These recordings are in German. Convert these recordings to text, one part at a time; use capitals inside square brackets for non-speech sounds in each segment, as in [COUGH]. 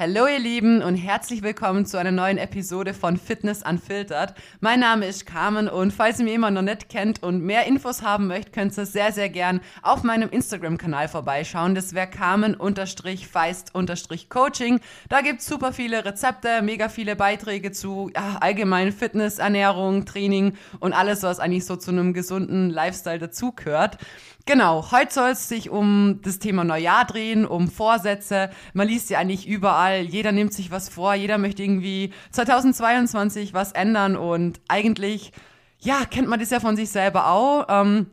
Hallo ihr Lieben und herzlich willkommen zu einer neuen Episode von Fitness Unfiltered. Mein Name ist Carmen und falls ihr mich immer noch nicht kennt und mehr Infos haben möchtet, könnt ihr sehr, sehr gern auf meinem Instagram-Kanal vorbeischauen. Das wäre Carmen-Feist-Coaching. Da gibt's super viele Rezepte, mega viele Beiträge zu ja, allgemein Fitness, Ernährung, Training und alles, was eigentlich so zu einem gesunden Lifestyle dazugehört. Genau, heute soll es sich um das Thema Neujahr drehen, um Vorsätze. Man liest ja eigentlich überall, jeder nimmt sich was vor, jeder möchte irgendwie 2022 was ändern und eigentlich, ja, kennt man das ja von sich selber auch. Ähm,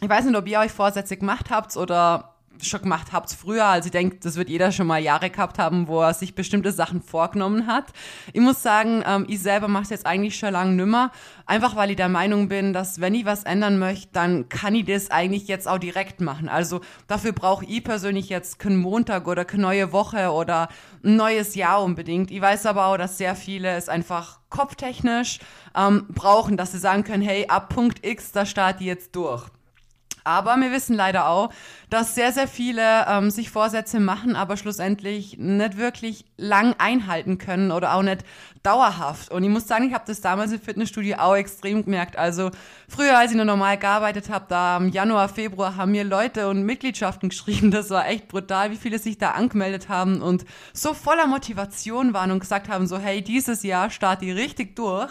ich weiß nicht, ob ihr euch Vorsätze gemacht habt oder schon gemacht habt früher. Also ich denke, das wird jeder schon mal Jahre gehabt haben, wo er sich bestimmte Sachen vorgenommen hat. Ich muss sagen, ähm, ich selber mache es jetzt eigentlich schon lange nimmer. Einfach weil ich der Meinung bin, dass wenn ich was ändern möchte, dann kann ich das eigentlich jetzt auch direkt machen. Also dafür brauche ich persönlich jetzt keinen Montag oder keine neue Woche oder ein neues Jahr unbedingt. Ich weiß aber auch, dass sehr viele es einfach kopftechnisch ähm, brauchen, dass sie sagen können, hey, ab Punkt X, da starte ich jetzt durch. Aber wir wissen leider auch, dass sehr, sehr viele ähm, sich Vorsätze machen, aber schlussendlich nicht wirklich lang einhalten können oder auch nicht dauerhaft. Und ich muss sagen, ich habe das damals im Fitnessstudio auch extrem gemerkt. Also früher, als ich noch normal gearbeitet habe, da im Januar, Februar haben mir Leute und Mitgliedschaften [LAUGHS] geschrieben. Das war echt brutal, wie viele sich da angemeldet haben und so voller Motivation waren und gesagt haben, so hey, dieses Jahr starte ich richtig durch.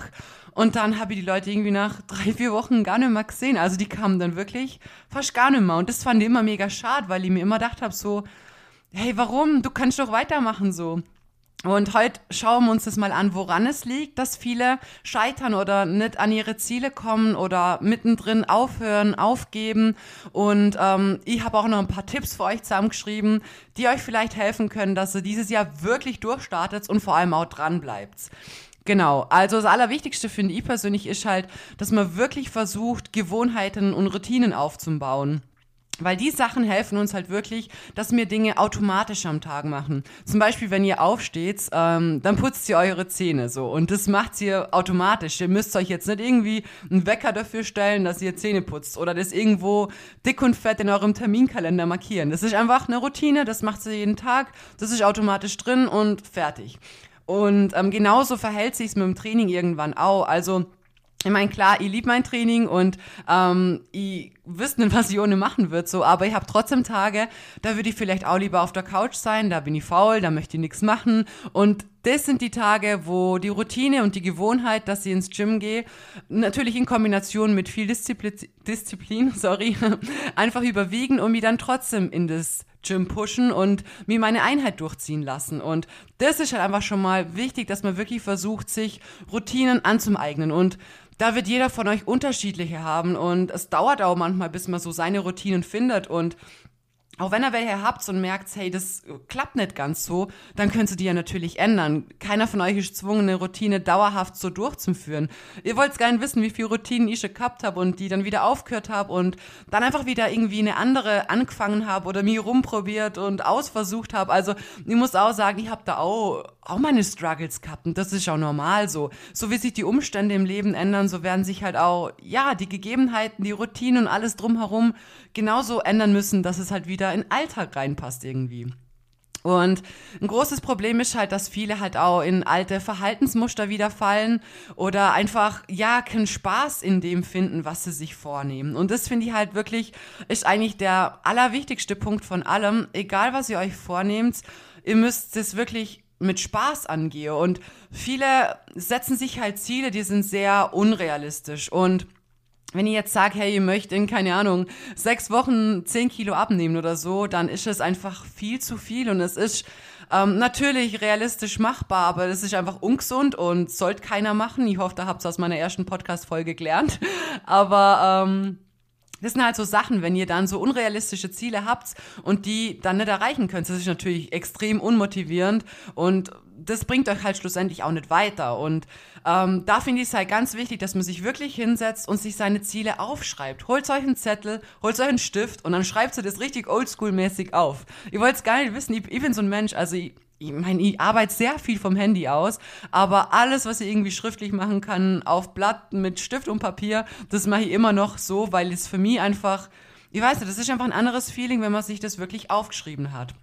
Und dann habe ich die Leute irgendwie nach drei, vier Wochen gar nicht mehr gesehen. Also die kamen dann wirklich fast gar nicht mehr. Und das fand ich immer mega schade, weil ich mir immer gedacht habe, so, hey, warum? Du kannst doch weitermachen so. Und heute schauen wir uns das mal an, woran es liegt, dass viele scheitern oder nicht an ihre Ziele kommen oder mittendrin aufhören, aufgeben. Und ähm, ich habe auch noch ein paar Tipps für euch zusammengeschrieben, die euch vielleicht helfen können, dass ihr dieses Jahr wirklich durchstartet und vor allem auch dran bleibt. Genau, also das Allerwichtigste finde ich persönlich ist halt, dass man wirklich versucht, Gewohnheiten und Routinen aufzubauen. Weil die Sachen helfen uns halt wirklich, dass wir Dinge automatisch am Tag machen. Zum Beispiel, wenn ihr aufsteht, ähm, dann putzt ihr eure Zähne so. Und das macht ihr automatisch. Ihr müsst euch jetzt nicht irgendwie einen Wecker dafür stellen, dass ihr Zähne putzt oder das irgendwo dick und fett in eurem Terminkalender markieren. Das ist einfach eine Routine, das macht ihr jeden Tag. Das ist automatisch drin und fertig. Und ähm, genauso verhält sich es mit dem Training irgendwann auch. Also ich meine, klar, ich liebe mein Training und ähm, ich wüsste nicht, [LAUGHS] was ich ohne machen würde, so, aber ich habe trotzdem Tage, da würde ich vielleicht auch lieber auf der Couch sein, da bin ich faul, da möchte ich nichts machen. Und das sind die Tage, wo die Routine und die Gewohnheit, dass ich ins Gym gehe, natürlich in Kombination mit viel Disziplin, Disziplin [LAUGHS] sorry, [LAUGHS] einfach überwiegen und mich dann trotzdem in das Gym pushen und mir meine Einheit durchziehen lassen. Und das ist halt einfach schon mal wichtig, dass man wirklich versucht, sich Routinen anzueignen. Und da wird jeder von euch unterschiedliche haben. Und es dauert auch manchmal, bis man so seine Routinen findet. Und auch wenn ihr welche habt und merkt, hey, das klappt nicht ganz so, dann könnt ihr die ja natürlich ändern. Keiner von euch ist gezwungen, eine Routine dauerhaft so durchzuführen. Ihr wollt gerne wissen, wie viele Routinen ich schon gehabt habe und die dann wieder aufgehört habe und dann einfach wieder irgendwie eine andere angefangen habe oder mir rumprobiert und ausversucht habe. Also ich muss auch sagen, ich habe da auch, auch meine Struggles gehabt und das ist auch normal so. So wie sich die Umstände im Leben ändern, so werden sich halt auch, ja, die Gegebenheiten, die Routinen und alles drumherum genauso ändern müssen, dass es halt wieder in Alltag reinpasst irgendwie. Und ein großes Problem ist halt, dass viele halt auch in alte Verhaltensmuster wieder fallen oder einfach, ja, keinen Spaß in dem finden, was sie sich vornehmen. Und das finde ich halt wirklich, ist eigentlich der allerwichtigste Punkt von allem. Egal, was ihr euch vornehmt, ihr müsst es wirklich mit Spaß angehen. Und viele setzen sich halt Ziele, die sind sehr unrealistisch und wenn ihr jetzt sagt, hey, ihr möchtet in, keine Ahnung, sechs Wochen zehn Kilo abnehmen oder so, dann ist es einfach viel zu viel und es ist ähm, natürlich realistisch machbar, aber das ist einfach ungesund und sollte keiner machen. Ich hoffe, da habt ihr aus meiner ersten Podcast-Folge gelernt. [LAUGHS] Aber ähm, das sind halt so Sachen, wenn ihr dann so unrealistische Ziele habt und die dann nicht erreichen könnt. Das ist natürlich extrem unmotivierend und das bringt euch halt schlussendlich auch nicht weiter. Und ähm, da finde ich es halt ganz wichtig, dass man sich wirklich hinsetzt und sich seine Ziele aufschreibt. Holt euch einen Zettel, holt euch einen Stift und dann schreibt ihr das richtig oldschool-mäßig auf. Ihr wollt es gar nicht wissen, ich, ich bin so ein Mensch, also ich, ich meine, ich arbeite sehr viel vom Handy aus, aber alles, was ich irgendwie schriftlich machen kann, auf Blatt mit Stift und Papier, das mache ich immer noch so, weil es für mich einfach, ich weiß nicht, das ist einfach ein anderes Feeling, wenn man sich das wirklich aufgeschrieben hat.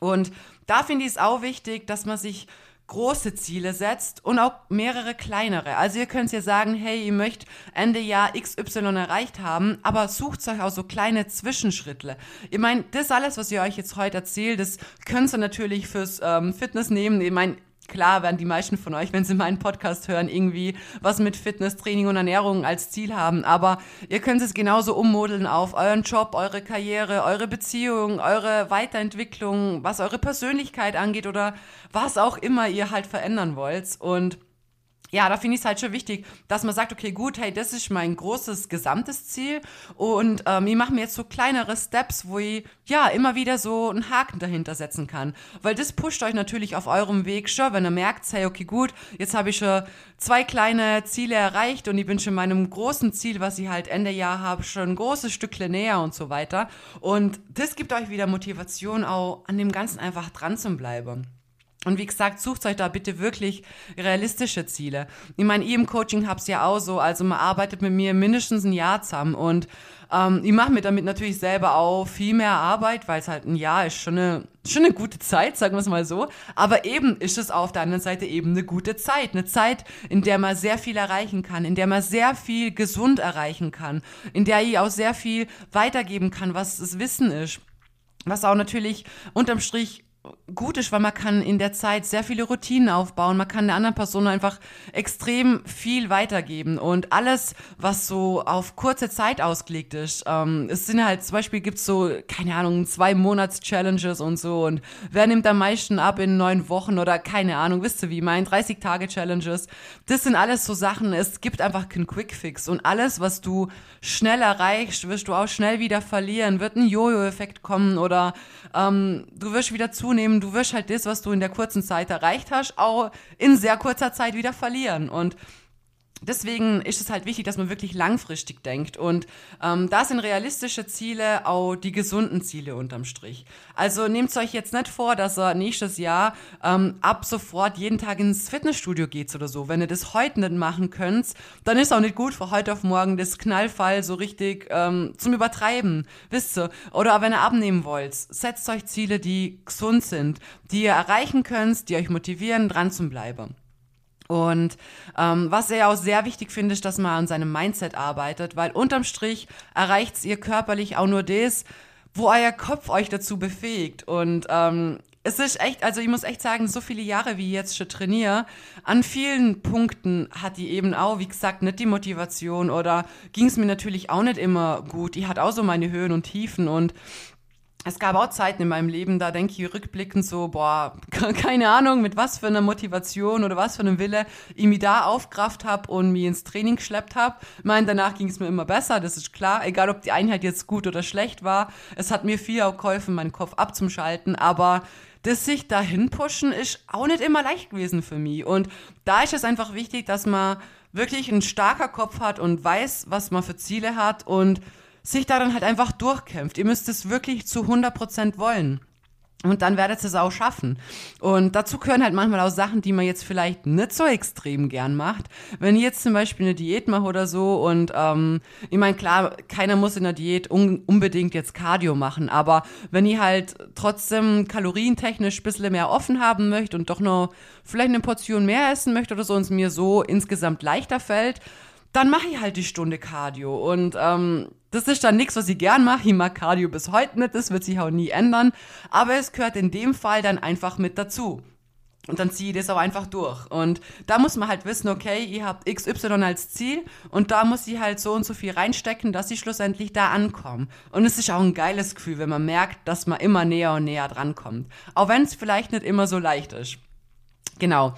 Und da finde ich es auch wichtig, dass man sich große Ziele setzt und auch mehrere kleinere. Also ihr könnt ja sagen, hey, ihr möchtet Ende Jahr XY erreicht haben, aber sucht euch auch so kleine Zwischenschritte. Ich meine, das alles, was ihr euch jetzt heute erzählt, das könnt ihr natürlich fürs ähm, Fitness nehmen. Ich meine, Klar werden die meisten von euch, wenn sie meinen Podcast hören, irgendwie was mit Fitness, Training und Ernährung als Ziel haben. Aber ihr könnt es genauso ummodeln auf euren Job, eure Karriere, eure Beziehung, eure Weiterentwicklung, was eure Persönlichkeit angeht oder was auch immer ihr halt verändern wollt. Und ja, da finde ich es halt schon wichtig, dass man sagt, okay, gut, hey, das ist mein großes gesamtes Ziel. Und ähm, ich mache mir jetzt so kleinere Steps, wo ich ja immer wieder so einen Haken dahinter setzen kann, weil das pusht euch natürlich auf eurem Weg schon, wenn ihr merkt, hey, okay, gut, jetzt habe ich schon zwei kleine Ziele erreicht und ich bin schon meinem großen Ziel, was ich halt Ende Jahr habe, schon ein großes Stückchen näher und so weiter. Und das gibt euch wieder Motivation, auch an dem Ganzen einfach dran zu bleiben. Und wie gesagt, sucht euch da bitte wirklich realistische Ziele. Ich meine, ihr im Coaching habt's ja auch so, also man arbeitet mit mir mindestens ein Jahr zusammen und ähm, ich mache mir damit natürlich selber auch viel mehr Arbeit, weil es halt ein Jahr ist schon eine, schon eine gute Zeit, sagen wir es mal so. Aber eben ist es auf der anderen Seite eben eine gute Zeit. Eine Zeit, in der man sehr viel erreichen kann, in der man sehr viel gesund erreichen kann, in der ich auch sehr viel weitergeben kann, was das Wissen ist. Was auch natürlich unterm Strich gut ist, weil man kann in der Zeit sehr viele Routinen aufbauen. Man kann der anderen Person einfach extrem viel weitergeben. Und alles, was so auf kurze Zeit ausgelegt ist, ähm, es sind halt, zum Beispiel gibt's so, keine Ahnung, zwei Monats-Challenges und so. Und wer nimmt am meisten ab in neun Wochen oder keine Ahnung, wisst ihr wie, mein 30-Tage-Challenges. Das sind alles so Sachen, es gibt einfach keinen Quick-Fix. Und alles, was du schnell erreichst, wirst du auch schnell wieder verlieren, wird ein Jojo-Effekt kommen oder ähm, du wirst wieder zu zunehmen, du wirst halt das, was du in der kurzen Zeit erreicht hast, auch in sehr kurzer Zeit wieder verlieren. Und deswegen ist es halt wichtig, dass man wirklich langfristig denkt. Und ähm, da sind realistische Ziele auch die gesunden Ziele unterm Strich. Also nehmt euch jetzt nicht vor, dass ihr nächstes Jahr ähm, ab sofort jeden Tag ins Fitnessstudio geht oder so. Wenn ihr das heute nicht machen könnt, dann ist auch nicht gut für heute auf morgen das Knallfall so richtig ähm, zum Übertreiben. Wisst ihr? Oder wenn ihr abnehmen wollt, setzt euch Ziele, die gesund sind, die ihr erreichen könnt, die euch motivieren, dran zu bleiben. Und ähm, was er auch sehr wichtig finde, ist, dass man an seinem Mindset arbeitet, weil unterm Strich erreicht ihr körperlich auch nur das, wo euer Kopf euch dazu befähigt. Und ähm, es ist echt, also ich muss echt sagen, so viele Jahre, wie ich jetzt schon trainiere, an vielen Punkten hat die eben auch, wie gesagt, nicht die Motivation oder ging es mir natürlich auch nicht immer gut. Die hat auch so meine Höhen und Tiefen und es gab auch Zeiten in meinem Leben, da denke ich rückblickend so, boah, [LAUGHS] keine Ahnung, mit was für einer Motivation oder was für einem Wille ich mich da aufkraft habe und mich ins Training geschleppt habe. Ich meine, danach ging es mir immer besser, das ist klar. Egal, ob die Einheit jetzt gut oder schlecht war. Es hat mir viel auch geholfen, meinen Kopf abzuschalten, aber das sich dahin pushen ist auch nicht immer leicht gewesen für mich. Und da ist es einfach wichtig, dass man wirklich einen starker Kopf hat und weiß, was man für Ziele hat und sich daran halt einfach durchkämpft. Ihr müsst es wirklich zu 100% wollen. Und dann werdet ihr es auch schaffen. Und dazu gehören halt manchmal auch Sachen, die man jetzt vielleicht nicht so extrem gern macht. Wenn ihr jetzt zum Beispiel eine Diät macht oder so und ähm, ich meine, klar, keiner muss in der Diät un unbedingt jetzt Cardio machen, aber wenn ihr halt trotzdem kalorientechnisch ein bisschen mehr offen haben möchtet und doch noch vielleicht eine Portion mehr essen möchtet oder so und es mir so insgesamt leichter fällt, dann mache ich halt die Stunde Cardio. Und ähm, das ist dann nichts, was ich gern mache. Ich mag Cardio bis heute nicht, das wird sich auch nie ändern. Aber es gehört in dem Fall dann einfach mit dazu. Und dann ziehe ich das auch einfach durch. Und da muss man halt wissen, okay, ihr habt XY als Ziel und da muss ich halt so und so viel reinstecken, dass ich schlussendlich da ankomme. Und es ist auch ein geiles Gefühl, wenn man merkt, dass man immer näher und näher drankommt. Auch wenn es vielleicht nicht immer so leicht ist. Genau.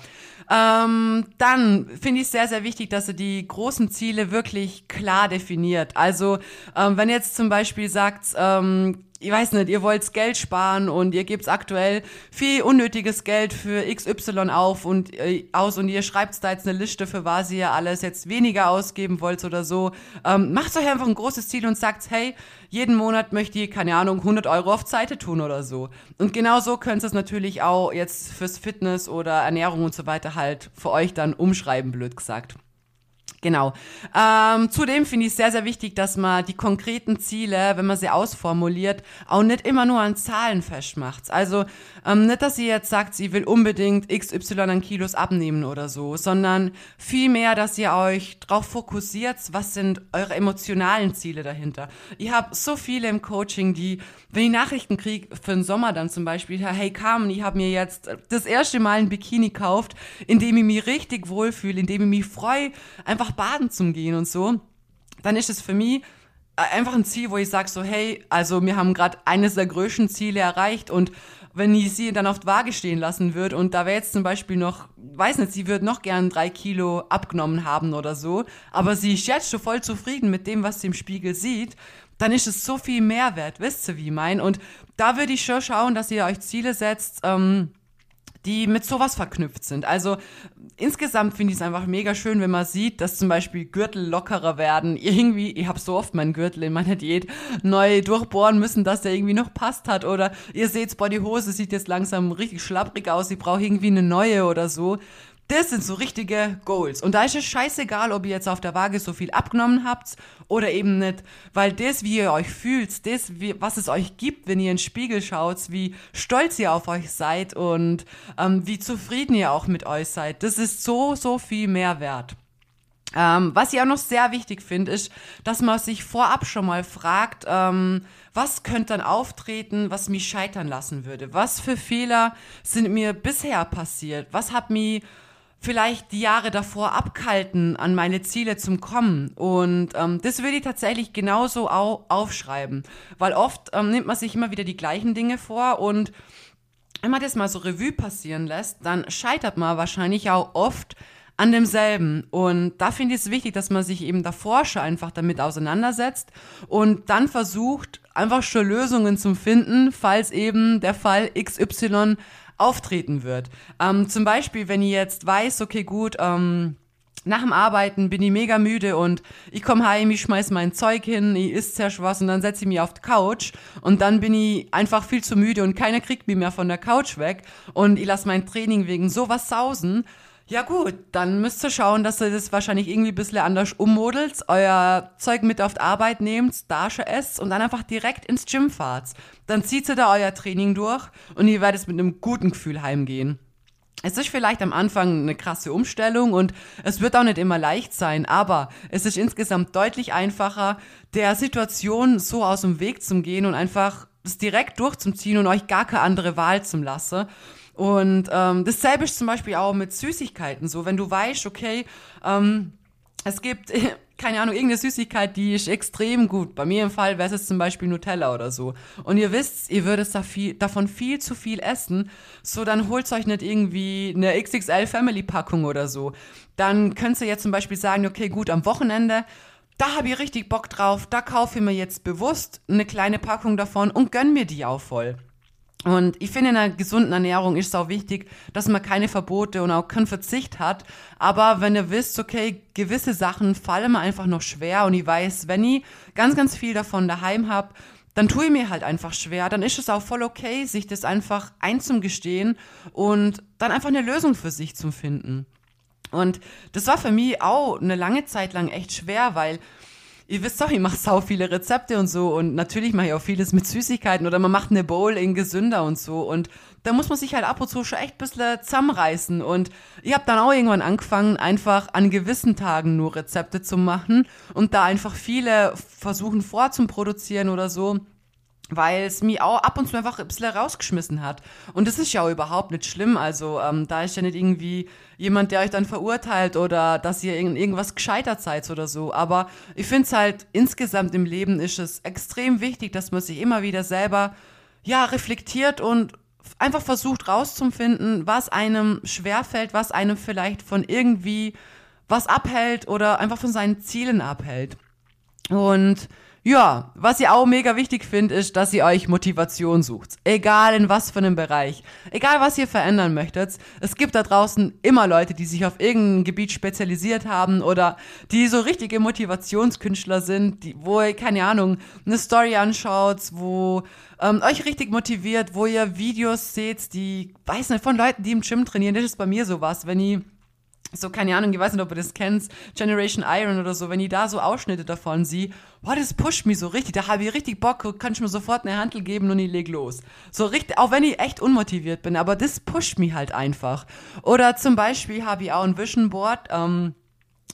Ähm, dann finde ich es sehr, sehr wichtig, dass ihr die großen Ziele wirklich klar definiert. Also, ähm, wenn jetzt zum Beispiel sagt, ähm, ich weiß nicht, ihr wollt Geld sparen und ihr gebt aktuell viel unnötiges Geld für XY auf und äh, aus und ihr schreibt da jetzt eine Liste, für was ihr alles jetzt weniger ausgeben wollt oder so. Ähm, macht euch einfach ein großes Ziel und sagt, hey, jeden Monat möchte ich, keine Ahnung, 100 Euro auf Seite tun oder so. Und genau so könnt ihr es natürlich auch jetzt fürs Fitness oder Ernährung und so weiter halt für euch dann umschreiben, blöd gesagt. Genau. Ähm, zudem finde ich es sehr, sehr wichtig, dass man die konkreten Ziele, wenn man sie ausformuliert, auch nicht immer nur an Zahlen festmacht. Also ähm, nicht, dass ihr jetzt sagt, sie will unbedingt XY an Kilos abnehmen oder so, sondern vielmehr, dass ihr euch darauf fokussiert, was sind eure emotionalen Ziele dahinter. Ich habe so viele im Coaching, die, wenn ich Nachrichten kriege für den Sommer dann zum Beispiel, hey Carmen, ich habe mir jetzt das erste Mal ein Bikini gekauft, in dem ich mich richtig wohlfühle, in dem ich mich freue, einfach baden zu gehen und so, dann ist es für mich einfach ein Ziel, wo ich sage so, hey, also wir haben gerade eines der größten Ziele erreicht und wenn ich sie dann auf die Waage stehen lassen würde und da wäre jetzt zum Beispiel noch, weiß nicht, sie würde noch gern drei Kilo abgenommen haben oder so, aber sie ist jetzt schon voll zufrieden mit dem, was sie im Spiegel sieht, dann ist es so viel Mehrwert, wisst ihr, wie ich mein? Und da würde ich schon schauen, dass ihr euch Ziele setzt, ähm, die mit sowas verknüpft sind. Also insgesamt finde ich es einfach mega schön, wenn man sieht, dass zum Beispiel Gürtel lockerer werden. Irgendwie, ich habe so oft meinen Gürtel in meiner Diät neu durchbohren müssen, dass der irgendwie noch passt hat. Oder ihr seht, boah, die Hose sieht jetzt langsam richtig schlapprig aus, ich brauche irgendwie eine neue oder so. Das sind so richtige Goals. Und da ist es scheißegal, ob ihr jetzt auf der Waage so viel abgenommen habt oder eben nicht. Weil das, wie ihr euch fühlt, das, wie, was es euch gibt, wenn ihr in den Spiegel schaut, wie stolz ihr auf euch seid und ähm, wie zufrieden ihr auch mit euch seid, das ist so, so viel mehr wert. Ähm, was ich auch noch sehr wichtig finde, ist, dass man sich vorab schon mal fragt, ähm, was könnte dann auftreten, was mich scheitern lassen würde? Was für Fehler sind mir bisher passiert? Was hat mich vielleicht die Jahre davor abkalten, an meine Ziele zum Kommen. Und ähm, das würde ich tatsächlich genauso au aufschreiben, weil oft ähm, nimmt man sich immer wieder die gleichen Dinge vor und wenn man das mal so Revue passieren lässt, dann scheitert man wahrscheinlich auch oft an demselben. Und da finde ich es wichtig, dass man sich eben davor schon einfach damit auseinandersetzt und dann versucht, einfach schon Lösungen zu finden, falls eben der Fall XY auftreten wird. Ähm, zum Beispiel, wenn ich jetzt weiß, okay, gut, ähm, nach dem Arbeiten bin ich mega müde und ich komme heim, ich schmeiß mein Zeug hin, ich isst sehr was und dann setze ich mich auf die Couch und dann bin ich einfach viel zu müde und keiner kriegt mich mehr von der Couch weg und ich lasse mein Training wegen sowas sausen ja gut, dann müsst ihr schauen, dass ihr das wahrscheinlich irgendwie ein bisschen anders ummodelt, euer Zeug mit auf die Arbeit nehmt, Dasche esst und dann einfach direkt ins Gym fahrt. Dann zieht ihr da euer Training durch und ihr werdet mit einem guten Gefühl heimgehen. Es ist vielleicht am Anfang eine krasse Umstellung und es wird auch nicht immer leicht sein, aber es ist insgesamt deutlich einfacher, der Situation so aus dem Weg zu gehen und einfach das direkt durchzuziehen und euch gar keine andere Wahl zu lassen. Und ähm, dasselbe ist zum Beispiel auch mit Süßigkeiten so. Wenn du weißt, okay, ähm, es gibt, [LAUGHS] keine Ahnung, irgendeine Süßigkeit, die ist extrem gut. Bei mir im Fall wäre es zum Beispiel Nutella oder so. Und ihr wisst, ihr würdet da viel, davon viel zu viel essen. So, dann holt euch nicht irgendwie eine XXL Family Packung oder so. Dann könnt ihr jetzt zum Beispiel sagen, okay, gut, am Wochenende da habe ich richtig Bock drauf, da kaufe ich mir jetzt bewusst eine kleine Packung davon und gönn mir die auch voll. Und ich finde, in einer gesunden Ernährung ist es auch wichtig, dass man keine Verbote und auch keinen Verzicht hat. Aber wenn ihr wisst, okay, gewisse Sachen fallen mir einfach noch schwer und ich weiß, wenn ich ganz, ganz viel davon daheim habe, dann tue ich mir halt einfach schwer. Dann ist es auch voll okay, sich das einfach einzugestehen und dann einfach eine Lösung für sich zu finden. Und das war für mich auch eine lange Zeit lang echt schwer, weil ihr wisst doch, ich mache sau viele Rezepte und so und natürlich mache ich auch vieles mit Süßigkeiten oder man macht eine Bowl in gesünder und so und da muss man sich halt ab und zu schon echt ein bisschen zusammenreißen und ich habe dann auch irgendwann angefangen, einfach an gewissen Tagen nur Rezepte zu machen und da einfach viele versuchen vorzuproduzieren oder so weil es mich auch ab und zu einfach ein bisschen rausgeschmissen hat. Und das ist ja auch überhaupt nicht schlimm. Also ähm, da ist ja nicht irgendwie jemand, der euch dann verurteilt oder dass ihr in irgendwas gescheitert seid oder so. Aber ich finde es halt insgesamt im Leben ist es extrem wichtig, dass man sich immer wieder selber ja reflektiert und einfach versucht rauszufinden, was einem schwerfällt, was einem vielleicht von irgendwie was abhält oder einfach von seinen Zielen abhält. Und ja, was ihr auch mega wichtig finde, ist, dass ihr euch Motivation sucht. Egal in was für einem Bereich. Egal was ihr verändern möchtet. Es gibt da draußen immer Leute, die sich auf irgendein Gebiet spezialisiert haben oder die so richtige Motivationskünstler sind, die, wo ihr, keine Ahnung, eine Story anschaut, wo ähm, euch richtig motiviert, wo ihr Videos seht, die, weiß nicht, von Leuten, die im Gym trainieren. Das ist bei mir sowas, wenn ich so, keine Ahnung, ich weiß nicht, ob ihr das kennt, Generation Iron oder so, wenn ich da so Ausschnitte davon sehe, boah, das pusht mich so richtig, da habe ich richtig Bock, kann ich mir sofort eine Handel geben und ich leg los. So richtig, auch wenn ich echt unmotiviert bin, aber das pusht mich halt einfach. Oder zum Beispiel habe ich auch ein Vision Board, ähm,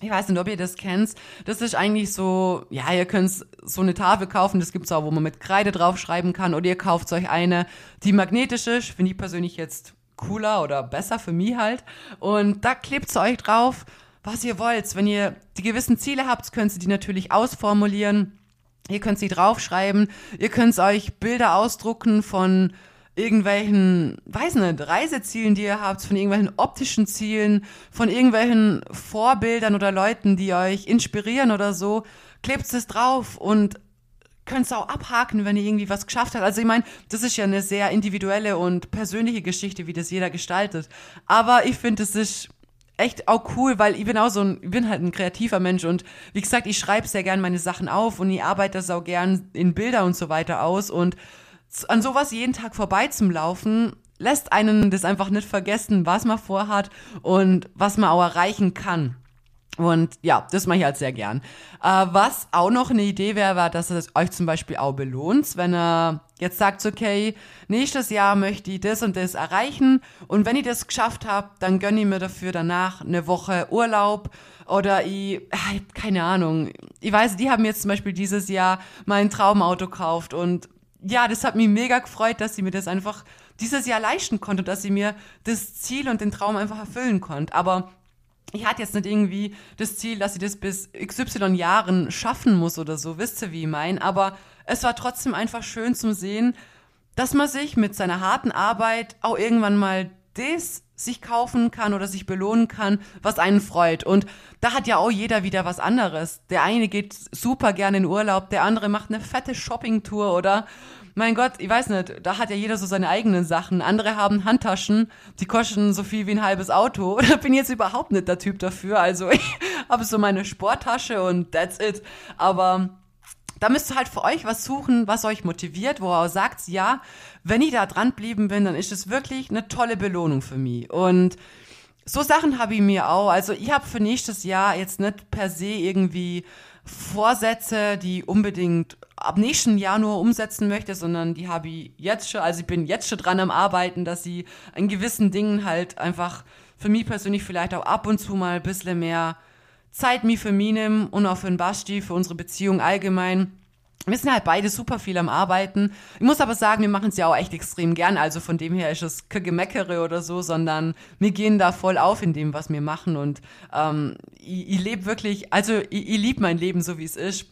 ich weiß nicht, ob ihr das kennt. Das ist eigentlich so, ja, ihr könnt so eine Tafel kaufen, das gibt's auch, wo man mit Kreide draufschreiben kann. Oder ihr kauft euch eine, die magnetisch ist. Finde ich persönlich jetzt cooler oder besser für mich halt. Und da klebt euch drauf, was ihr wollt. Wenn ihr die gewissen Ziele habt, könnt ihr die natürlich ausformulieren. Ihr könnt sie draufschreiben. Ihr könnt euch Bilder ausdrucken von irgendwelchen, weiß nicht, Reisezielen, die ihr habt, von irgendwelchen optischen Zielen, von irgendwelchen Vorbildern oder Leuten, die euch inspirieren oder so. Klebt es drauf und könnt es auch abhaken, wenn ihr irgendwie was geschafft habt. Also ich meine, das ist ja eine sehr individuelle und persönliche Geschichte, wie das jeder gestaltet. Aber ich finde, es ist echt auch cool, weil ich bin auch so ein, ich bin halt ein kreativer Mensch und wie gesagt, ich schreibe sehr gern meine Sachen auf und ich arbeite das auch gern in Bilder und so weiter aus und an sowas jeden Tag vorbei zum Laufen lässt einen das einfach nicht vergessen, was man vorhat und was man auch erreichen kann. Und ja, das mache ich halt sehr gern. Äh, was auch noch eine Idee wäre, war, dass es euch zum Beispiel auch belohnt, wenn ihr jetzt sagt, okay, nächstes Jahr möchte ich das und das erreichen und wenn ich das geschafft habe, dann gönne ich mir dafür danach eine Woche Urlaub oder ich, ah, keine Ahnung, ich weiß, die haben jetzt zum Beispiel dieses Jahr mein Traumauto gekauft und ja, das hat mich mega gefreut, dass sie mir das einfach dieses Jahr leisten konnte, dass sie mir das Ziel und den Traum einfach erfüllen konnte. Aber ich hatte jetzt nicht irgendwie das Ziel, dass ich das bis XY Jahren schaffen muss oder so, wisst ihr, wie ich mein. Aber es war trotzdem einfach schön zu sehen, dass man sich mit seiner harten Arbeit auch irgendwann mal das sich kaufen kann oder sich belohnen kann, was einen freut. Und da hat ja auch jeder wieder was anderes. Der eine geht super gerne in Urlaub, der andere macht eine fette Shoppingtour oder mein Gott, ich weiß nicht, da hat ja jeder so seine eigenen Sachen. Andere haben Handtaschen, die kosten so viel wie ein halbes Auto. [LAUGHS] Da bin ich jetzt überhaupt nicht der Typ dafür. Also [LAUGHS] ich habe so meine Sporttasche und that's it. Aber da müsst ihr halt für euch was suchen, was euch motiviert, wo ihr sagt, ja, wenn ich da dran blieben bin, dann ist es wirklich eine tolle Belohnung für mich. Und so Sachen habe ich mir auch. Also ich habe für nächstes Jahr jetzt nicht per se irgendwie Vorsätze, die unbedingt ab nächsten Jahr nur umsetzen möchte, sondern die habe ich jetzt schon, also ich bin jetzt schon dran am Arbeiten, dass sie an gewissen Dingen halt einfach für mich persönlich vielleicht auch ab und zu mal ein bisschen mehr Zeit mir für mich nehmen und auch für den Basti, für unsere Beziehung allgemein. Wir sind halt beide super viel am Arbeiten. Ich muss aber sagen, wir machen es ja auch echt extrem gern. Also von dem her ist es kein Gemeckere oder so, sondern wir gehen da voll auf in dem, was wir machen. Und ähm, ich, ich lebe wirklich, also ich, ich liebe mein Leben so, wie es ist.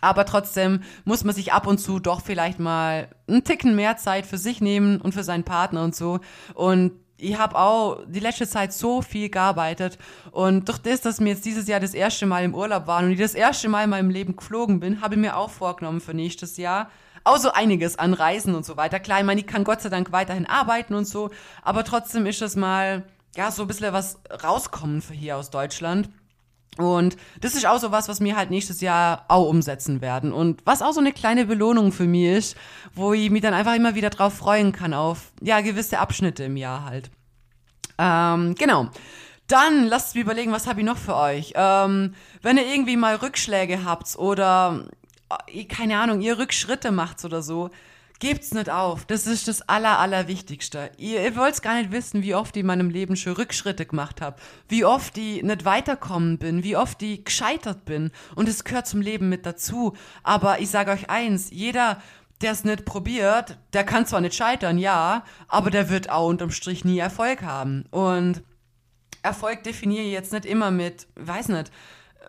Aber trotzdem muss man sich ab und zu doch vielleicht mal einen Ticken mehr Zeit für sich nehmen und für seinen Partner und so. Und ich habe auch die letzte Zeit so viel gearbeitet und durch das, dass mir jetzt dieses Jahr das erste Mal im Urlaub waren und ich das erste Mal in meinem Leben geflogen bin, habe ich mir auch vorgenommen für nächstes Jahr auch so einiges an Reisen und so weiter. Klar, ich meine, ich kann Gott sei Dank weiterhin arbeiten und so, aber trotzdem ist es mal, ja, so ein bisschen was rauskommen für hier aus Deutschland. Und das ist auch so was, was wir halt nächstes Jahr auch umsetzen werden. Und was auch so eine kleine Belohnung für mich ist, wo ich mich dann einfach immer wieder drauf freuen kann, auf ja, gewisse Abschnitte im Jahr halt. Ähm, genau. Dann lasst mich überlegen, was habe ich noch für euch? Ähm, wenn ihr irgendwie mal Rückschläge habt oder äh, keine Ahnung, ihr Rückschritte macht oder so, Gebt's nicht auf. Das ist das Aller, Allerwichtigste. Ihr, ihr wollt's gar nicht wissen, wie oft ich in meinem Leben schon Rückschritte gemacht habe. Wie oft ich nicht weiterkommen bin. Wie oft ich gescheitert bin. Und es gehört zum Leben mit dazu. Aber ich sage euch eins, jeder, der es nicht probiert, der kann zwar nicht scheitern, ja, aber der wird auch unterm Strich nie Erfolg haben. Und Erfolg definiere ich jetzt nicht immer mit, weiß nicht,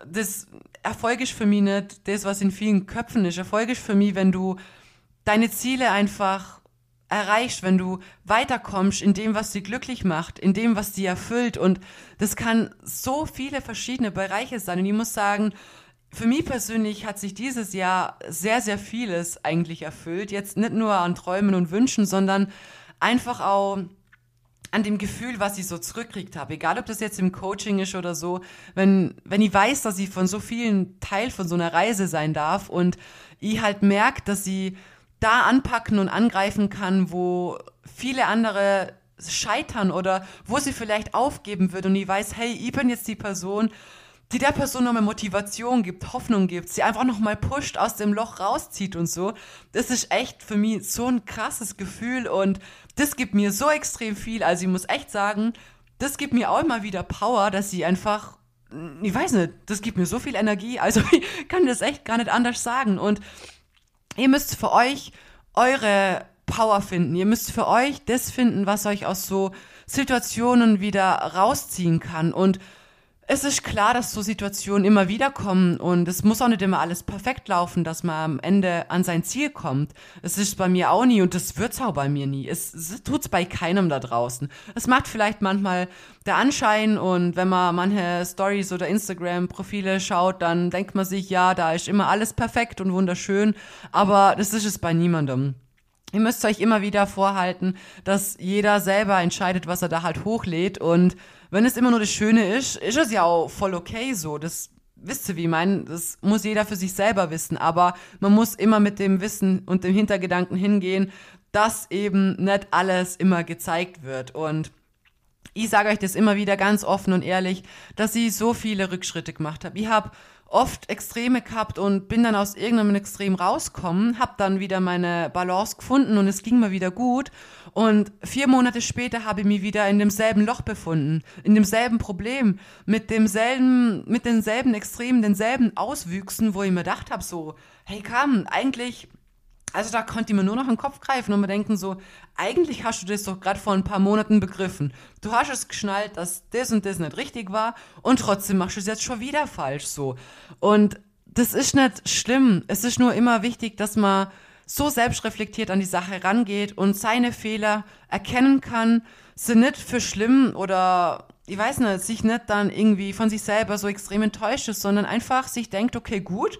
das Erfolg ist für mich nicht das, was in vielen Köpfen ist. Erfolg ist für mich, wenn du deine Ziele einfach erreichst, wenn du weiterkommst in dem, was dich glücklich macht, in dem, was dich erfüllt. Und das kann so viele verschiedene Bereiche sein. Und ich muss sagen, für mich persönlich hat sich dieses Jahr sehr, sehr vieles eigentlich erfüllt. Jetzt nicht nur an Träumen und Wünschen, sondern einfach auch an dem Gefühl, was ich so zurückkriegt habe. Egal, ob das jetzt im Coaching ist oder so. Wenn, wenn ich weiß, dass ich von so vielen Teil von so einer Reise sein darf und ich halt merke, dass sie da anpacken und angreifen kann, wo viele andere scheitern oder wo sie vielleicht aufgeben wird und die weiß, hey, ich bin jetzt die Person, die der Person nochmal Motivation gibt, Hoffnung gibt, sie einfach nochmal pusht, aus dem Loch rauszieht und so. Das ist echt für mich so ein krasses Gefühl und das gibt mir so extrem viel. Also ich muss echt sagen, das gibt mir auch immer wieder Power, dass sie einfach, ich weiß nicht, das gibt mir so viel Energie. Also [LAUGHS] ich kann das echt gar nicht anders sagen. Und ihr müsst für euch eure Power finden. Ihr müsst für euch das finden, was euch aus so Situationen wieder rausziehen kann. Und es ist klar, dass so Situationen immer wieder kommen und es muss auch nicht immer alles perfekt laufen, dass man am Ende an sein Ziel kommt. Es ist bei mir auch nie und das wird's auch bei mir nie. Es, es tut's bei keinem da draußen. Es macht vielleicht manchmal der Anschein und wenn man manche Stories oder Instagram-Profile schaut, dann denkt man sich, ja, da ist immer alles perfekt und wunderschön, aber das ist es bei niemandem. Ihr müsst euch immer wieder vorhalten, dass jeder selber entscheidet, was er da halt hochlädt und wenn es immer nur das Schöne ist, ist es ja auch voll okay so. Das wisst ihr, wie ich meine? Das muss jeder für sich selber wissen. Aber man muss immer mit dem Wissen und dem Hintergedanken hingehen, dass eben nicht alles immer gezeigt wird. Und ich sage euch das immer wieder ganz offen und ehrlich, dass ich so viele Rückschritte gemacht habe. Ich habe oft Extreme gehabt und bin dann aus irgendeinem Extrem rausgekommen, habe dann wieder meine Balance gefunden und es ging mir wieder gut. Und vier Monate später habe ich mich wieder in demselben Loch befunden, in demselben Problem, mit demselben, mit denselben Extremen, denselben Auswüchsen, wo ich mir gedacht habe, so, hey komm, eigentlich also da konnte ich mir nur noch den Kopf greifen und mir denken so, eigentlich hast du das doch gerade vor ein paar Monaten begriffen. Du hast es geschnallt, dass das und das nicht richtig war und trotzdem machst du es jetzt schon wieder falsch so. Und das ist nicht schlimm. Es ist nur immer wichtig, dass man so selbstreflektiert an die Sache rangeht und seine Fehler erkennen kann, sie nicht für schlimm oder ich weiß nicht, sich nicht dann irgendwie von sich selber so extrem enttäuscht ist, sondern einfach sich denkt, okay, gut,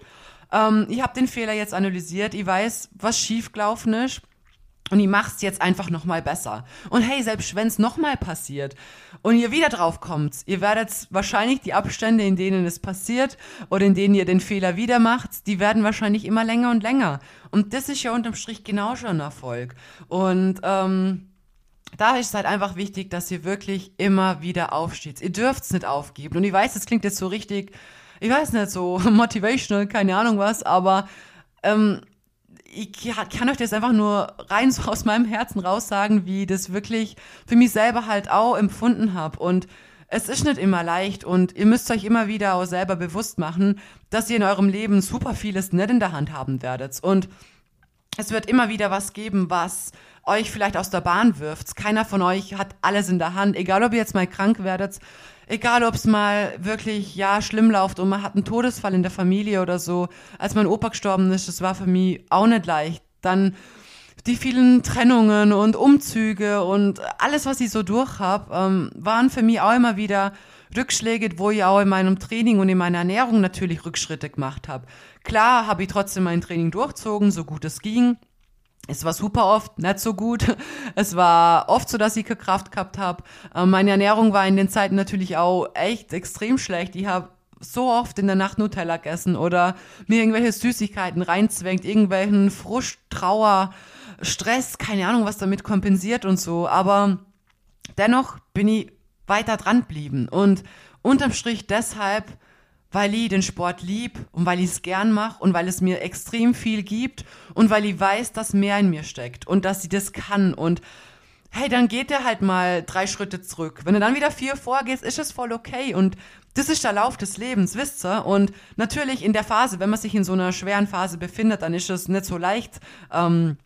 ähm, ich habe den Fehler jetzt analysiert, ich weiß, was schiefgelaufen ist. Und ich mach's jetzt einfach nochmal besser. Und hey, selbst wenn's nochmal passiert und ihr wieder drauf kommt, ihr werdet wahrscheinlich die Abstände, in denen es passiert oder in denen ihr den Fehler wieder macht, die werden wahrscheinlich immer länger und länger. Und das ist ja unterm Strich genau schon ein Erfolg. Und ähm, da ist es halt einfach wichtig, dass ihr wirklich immer wieder aufsteht. Ihr dürft's nicht aufgeben. Und ich weiß, das klingt jetzt so richtig ich weiß nicht, so [LAUGHS] motivational, keine Ahnung was, aber ähm, ich kann euch das einfach nur rein [LAUGHS] so aus meinem Herzen raus sagen, wie das wirklich für mich selber halt auch empfunden habe. Und es ist nicht immer leicht und ihr müsst euch immer wieder auch selber bewusst machen, dass ihr in eurem Leben super vieles nicht in der Hand haben werdet. Und es wird immer wieder was geben, was euch vielleicht aus der Bahn wirft. Keiner von euch hat alles in der Hand, egal ob ihr jetzt mal krank werdet egal ob es mal wirklich, ja, schlimm läuft und man hat einen Todesfall in der Familie oder so. Als mein Opa gestorben ist, das war für mich auch nicht leicht. Dann die vielen Trennungen und Umzüge und alles, was ich so durch habe, ähm, waren für mich auch immer wieder Rückschläge, wo ich auch in meinem Training und in meiner Ernährung natürlich Rückschritte gemacht habe. Klar habe ich trotzdem mein Training durchzogen, so gut es ging. Es war super oft nicht so gut. [LAUGHS] Es war oft so, dass ich keine Kraft gehabt habe. Ähm, meine Ernährung war in den Zeiten natürlich auch echt extrem schlecht. Ich habe so oft in der Nacht Nutella gegessen oder mir irgendwelche Süßigkeiten reinzwängt, irgendwelchen Frust, Trauer, Stress, keine Ahnung, was damit kompensiert und so. Aber dennoch bin ich weiter dran geblieben und unterm Strich deshalb weil ich den Sport lieb und weil ich es gern mache und weil es mir extrem viel gibt und weil ich weiß, dass mehr in mir steckt und dass sie das kann und hey, dann geht er halt mal drei Schritte zurück. Wenn du dann wieder vier vorgehst, ist es voll okay und das ist der Lauf des Lebens, wisst ihr? Und natürlich in der Phase, wenn man sich in so einer schweren Phase befindet, dann ist es nicht so leicht, ähm,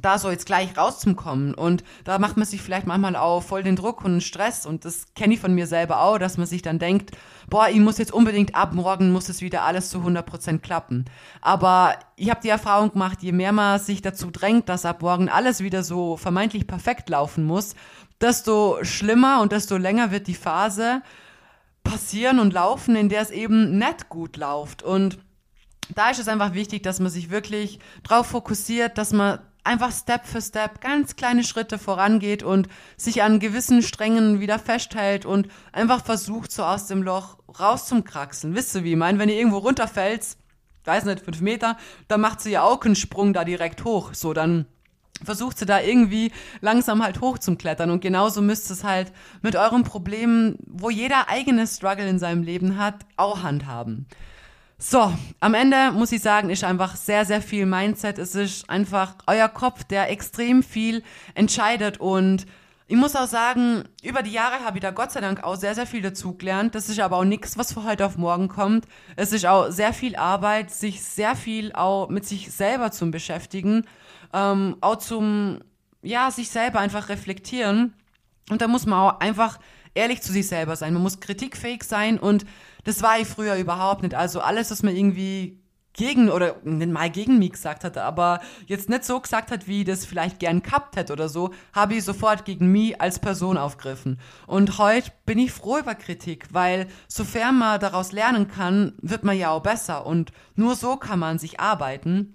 da so jetzt gleich rauszukommen. Und da macht man sich vielleicht manchmal auch voll den Druck und den Stress. Und das kenne ich von mir selber auch, dass man sich dann denkt, boah, ich muss jetzt unbedingt ab morgen, muss es wieder alles zu 100% klappen. Aber ich habe die Erfahrung gemacht, je mehr man sich dazu drängt, dass ab morgen alles wieder so vermeintlich perfekt laufen muss, desto schlimmer und desto länger wird die Phase passieren und laufen, in der es eben nicht gut läuft. Und da ist es einfach wichtig, dass man sich wirklich drauf fokussiert, dass man einfach Step für Step ganz kleine Schritte vorangeht und sich an gewissen Strängen wieder festhält und einfach versucht, so aus dem Loch rauszumkraxeln. Wisst ihr, wie ich meine? Wenn ihr irgendwo runterfällt, weiß nicht, fünf Meter, dann macht sie ja auch einen Sprung da direkt hoch. So, dann versucht sie da irgendwie langsam halt hoch zum Klettern. Und genauso müsst es halt mit euren Problemen, wo jeder eigene Struggle in seinem Leben hat, auch handhaben. So, am Ende muss ich sagen, ist einfach sehr, sehr viel Mindset. Es ist einfach euer Kopf, der extrem viel entscheidet und ich muss auch sagen, über die Jahre habe ich da Gott sei Dank auch sehr, sehr viel dazugelernt. Das ist aber auch nichts, was von heute auf morgen kommt. Es ist auch sehr viel Arbeit, sich sehr viel auch mit sich selber zu beschäftigen, ähm, auch zum, ja, sich selber einfach reflektieren. Und da muss man auch einfach ehrlich zu sich selber sein. Man muss kritikfähig sein und das war ich früher überhaupt nicht. Also alles, was man irgendwie gegen oder mal gegen mich gesagt hat, aber jetzt nicht so gesagt hat, wie das vielleicht gern gehabt hätte oder so, habe ich sofort gegen mich als Person aufgriffen. Und heute bin ich froh über Kritik, weil sofern man daraus lernen kann, wird man ja auch besser und nur so kann man sich arbeiten.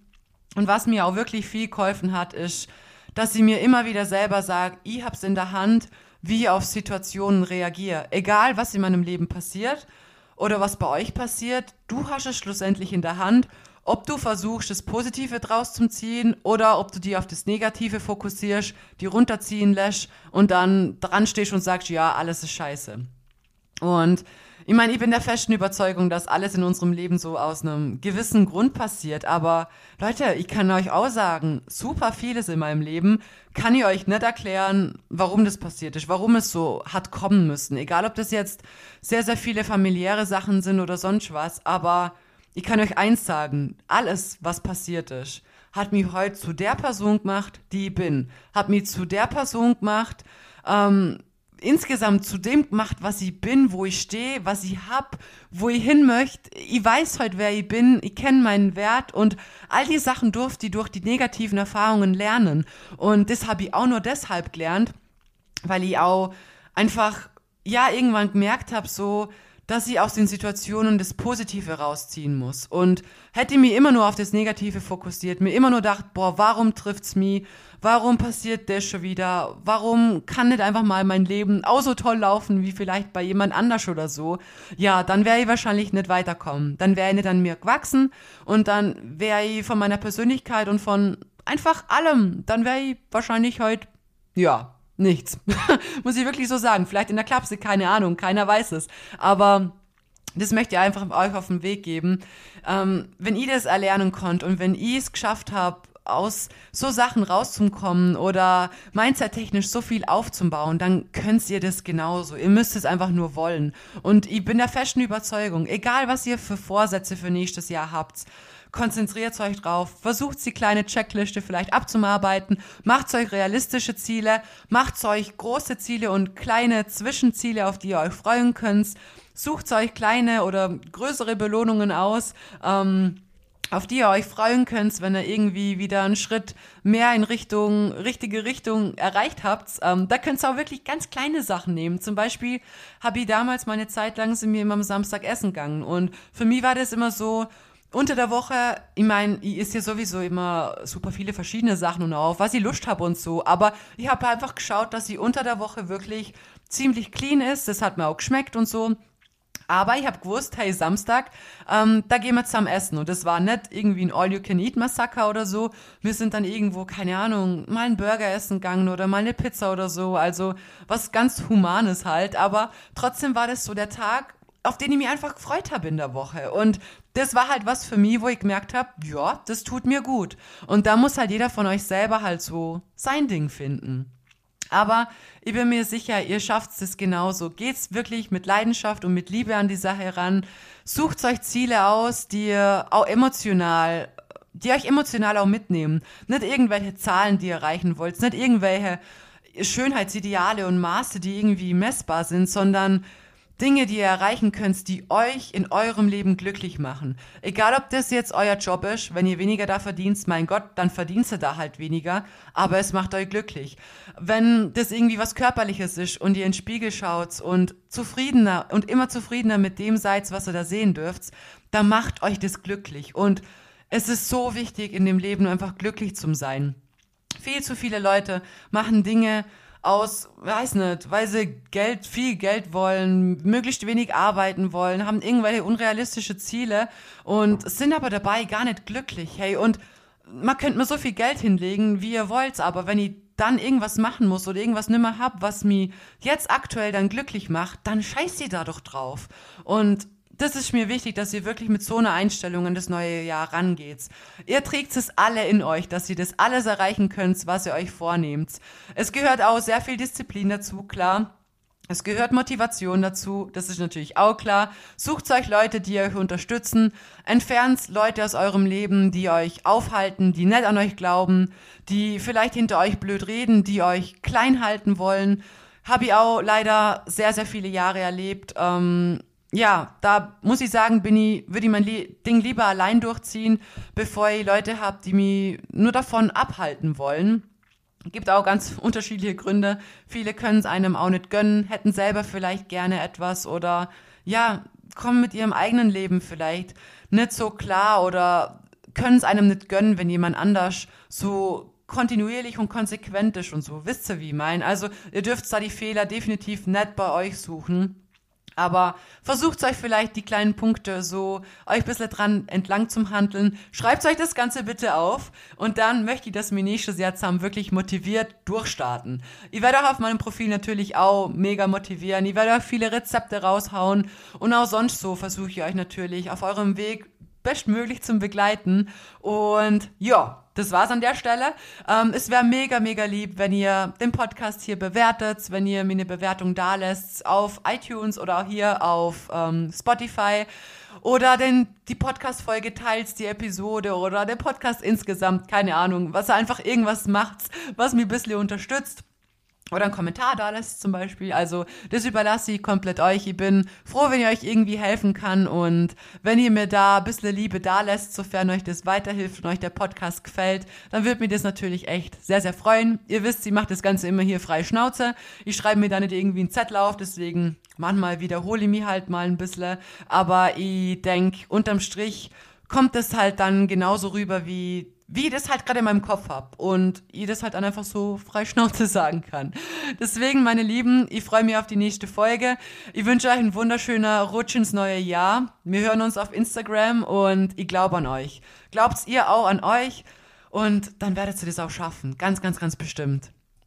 Und was mir auch wirklich viel geholfen hat, ist, dass ich mir immer wieder selber sage, ich hab's in der Hand, wie ich auf Situationen reagiere. Egal, was in meinem Leben passiert, oder was bei euch passiert, du hast es schlussendlich in der Hand, ob du versuchst, das Positive draus zu ziehen oder ob du dir auf das Negative fokussierst, die runterziehen lässt und dann dran stehst und sagst, ja, alles ist scheiße. Und ich meine, ich bin der festen Überzeugung, dass alles in unserem Leben so aus einem gewissen Grund passiert. Aber Leute, ich kann euch auch sagen, super vieles in meinem Leben kann ich euch nicht erklären, warum das passiert ist, warum es so hat kommen müssen. Egal, ob das jetzt sehr, sehr viele familiäre Sachen sind oder sonst was. Aber ich kann euch eins sagen, alles, was passiert ist, hat mich heute zu der Person gemacht, die ich bin. Hat mich zu der Person gemacht, ähm, insgesamt zu dem gemacht, was ich bin, wo ich stehe, was ich hab, wo ich hin möchte. Ich weiß heute, wer ich bin, ich kenne meinen Wert und all die Sachen durfte ich durch die negativen Erfahrungen lernen. Und das habe ich auch nur deshalb gelernt, weil ich auch einfach, ja, irgendwann gemerkt habe, so, dass ich aus den Situationen das Positive rausziehen muss. Und hätte ich mich immer nur auf das Negative fokussiert, mir immer nur gedacht, boah, warum trifft's mich? Warum passiert das schon wieder? Warum kann nicht einfach mal mein Leben auch so toll laufen wie vielleicht bei jemand anders oder so? Ja, dann wäre ich wahrscheinlich nicht weiterkommen. Dann wäre ich nicht an mir gewachsen und dann wäre ich von meiner Persönlichkeit und von einfach allem, dann wäre ich wahrscheinlich heute, ja, nichts. [LAUGHS] Muss ich wirklich so sagen. Vielleicht in der Klapse, keine Ahnung, keiner weiß es. Aber das möchte ich einfach euch auf den Weg geben. Ähm, wenn ihr das erlernen konnt und wenn ihr es geschafft habt, aus so Sachen rauszukommen oder mindset-technisch so viel aufzubauen, dann könnt ihr das genauso. Ihr müsst es einfach nur wollen. Und ich bin der festen Überzeugung, egal was ihr für Vorsätze für nächstes Jahr habt, konzentriert euch drauf, versucht die kleine Checkliste vielleicht abzuarbeiten, macht euch realistische Ziele, macht euch große Ziele und kleine Zwischenziele, auf die ihr euch freuen könnt, sucht euch kleine oder größere Belohnungen aus. Ähm, auf die ihr euch freuen könnt, wenn ihr irgendwie wieder einen Schritt mehr in Richtung, richtige Richtung erreicht habt. Ähm, da könnt ihr auch wirklich ganz kleine Sachen nehmen. Zum Beispiel habe ich damals meine Zeit lang sind wir immer am Samstag essen gegangen. Und für mich war das immer so, unter der Woche, ich meine, ich ist ja sowieso immer super viele verschiedene Sachen und auch, was ich Lust habe und so. Aber ich habe einfach geschaut, dass sie unter der Woche wirklich ziemlich clean ist. Das hat mir auch geschmeckt und so. Aber ich habe gewusst, hey, Samstag, ähm, da gehen wir zusammen essen. Und das war nicht irgendwie ein All-You-Can-Eat-Massaker oder so. Wir sind dann irgendwo, keine Ahnung, mal einen Burger essen gegangen oder mal eine Pizza oder so. Also was ganz Humanes halt. Aber trotzdem war das so der Tag, auf den ich mich einfach gefreut habe in der Woche. Und das war halt was für mich, wo ich gemerkt habe, ja, das tut mir gut. Und da muss halt jeder von euch selber halt so sein Ding finden. Aber ich bin mir sicher, ihr schafft es genauso. Geht's wirklich mit Leidenschaft und mit Liebe an die Sache ran. Sucht euch Ziele aus, die ihr auch emotional, die euch emotional auch mitnehmen. Nicht irgendwelche Zahlen, die ihr erreichen wollt, nicht irgendwelche Schönheitsideale und Maße, die irgendwie messbar sind, sondern Dinge, die ihr erreichen könnt, die euch in eurem Leben glücklich machen. Egal, ob das jetzt euer Job ist, wenn ihr weniger da verdient, mein Gott, dann verdient ihr da halt weniger, aber es macht euch glücklich. Wenn das irgendwie was Körperliches ist und ihr in den Spiegel schaut und zufriedener und immer zufriedener mit dem seid, was ihr da sehen dürft, dann macht euch das glücklich. Und es ist so wichtig in dem Leben einfach glücklich zu sein. Viel zu viele Leute machen Dinge, aus, weiß nicht, weil sie Geld, viel Geld wollen, möglichst wenig arbeiten wollen, haben irgendwelche unrealistische Ziele und sind aber dabei gar nicht glücklich, hey, und man könnte mir so viel Geld hinlegen, wie ihr wollt, aber wenn ich dann irgendwas machen muss oder irgendwas nimmer hab, was mich jetzt aktuell dann glücklich macht, dann scheißt ihr da doch drauf. Und das ist mir wichtig, dass ihr wirklich mit so einer Einstellung in das neue Jahr rangeht. Ihr trägt es alle in euch, dass ihr das alles erreichen könnt, was ihr euch vornehmt. Es gehört auch sehr viel Disziplin dazu, klar. Es gehört Motivation dazu, das ist natürlich auch klar. Sucht euch Leute, die euch unterstützen. Entfernt Leute aus eurem Leben, die euch aufhalten, die nicht an euch glauben, die vielleicht hinter euch blöd reden, die euch klein halten wollen. Habe ich auch leider sehr, sehr viele Jahre erlebt. Ähm, ja, da muss ich sagen, bin ich, würde ich mein Ding lieber allein durchziehen, bevor ich Leute habe, die mich nur davon abhalten wollen. Gibt auch ganz [LAUGHS] unterschiedliche Gründe. Viele können es einem auch nicht gönnen, hätten selber vielleicht gerne etwas oder ja, kommen mit ihrem eigenen Leben vielleicht nicht so klar oder können es einem nicht gönnen, wenn jemand anders so kontinuierlich und konsequent ist und so. Wisst ihr, wie ich meine? Also ihr dürft da die Fehler definitiv nicht bei euch suchen. Aber versucht euch vielleicht die kleinen Punkte so euch ein bisschen dran entlang zum Handeln. Schreibt euch das Ganze bitte auf und dann möchte ich, wir nächstes Jahr zusammen wirklich motiviert durchstarten. Ich werde auch auf meinem Profil natürlich auch mega motivieren. Ich werde auch viele Rezepte raushauen und auch sonst so versuche ich euch natürlich auf eurem Weg bestmöglich zum Begleiten. Und ja, das war's an der Stelle. Ähm, es wäre mega, mega lieb, wenn ihr den Podcast hier bewertet, wenn ihr mir eine Bewertung da lässt auf iTunes oder auch hier auf ähm, Spotify oder denn die Podcast-Folge teilt, die Episode oder der Podcast insgesamt, keine Ahnung, was einfach irgendwas macht, was mich ein bisschen unterstützt oder einen Kommentar da lässt zum Beispiel. Also das überlasse ich komplett euch. Ich bin froh, wenn ihr euch irgendwie helfen kann und wenn ihr mir da ein bisschen Liebe da lässt, sofern euch das weiterhilft und euch der Podcast gefällt, dann würde mich das natürlich echt sehr, sehr freuen. Ihr wisst, ich mache das Ganze immer hier frei Schnauze. Ich schreibe mir da nicht irgendwie einen Zettel auf, deswegen manchmal wiederhole ich mich halt mal ein bisschen. Aber ich denke, unterm Strich kommt es halt dann genauso rüber, wie wie ich das halt gerade in meinem Kopf hab und ich das halt dann einfach so frei Schnauze [LAUGHS] sagen kann. Deswegen, meine Lieben, ich freue mich auf die nächste Folge. Ich wünsche euch ein wunderschöner Rutsch ins neue Jahr. Wir hören uns auf Instagram und ich glaube an euch. Glaubt ihr auch an euch und dann werdet ihr das auch schaffen. Ganz, ganz, ganz bestimmt.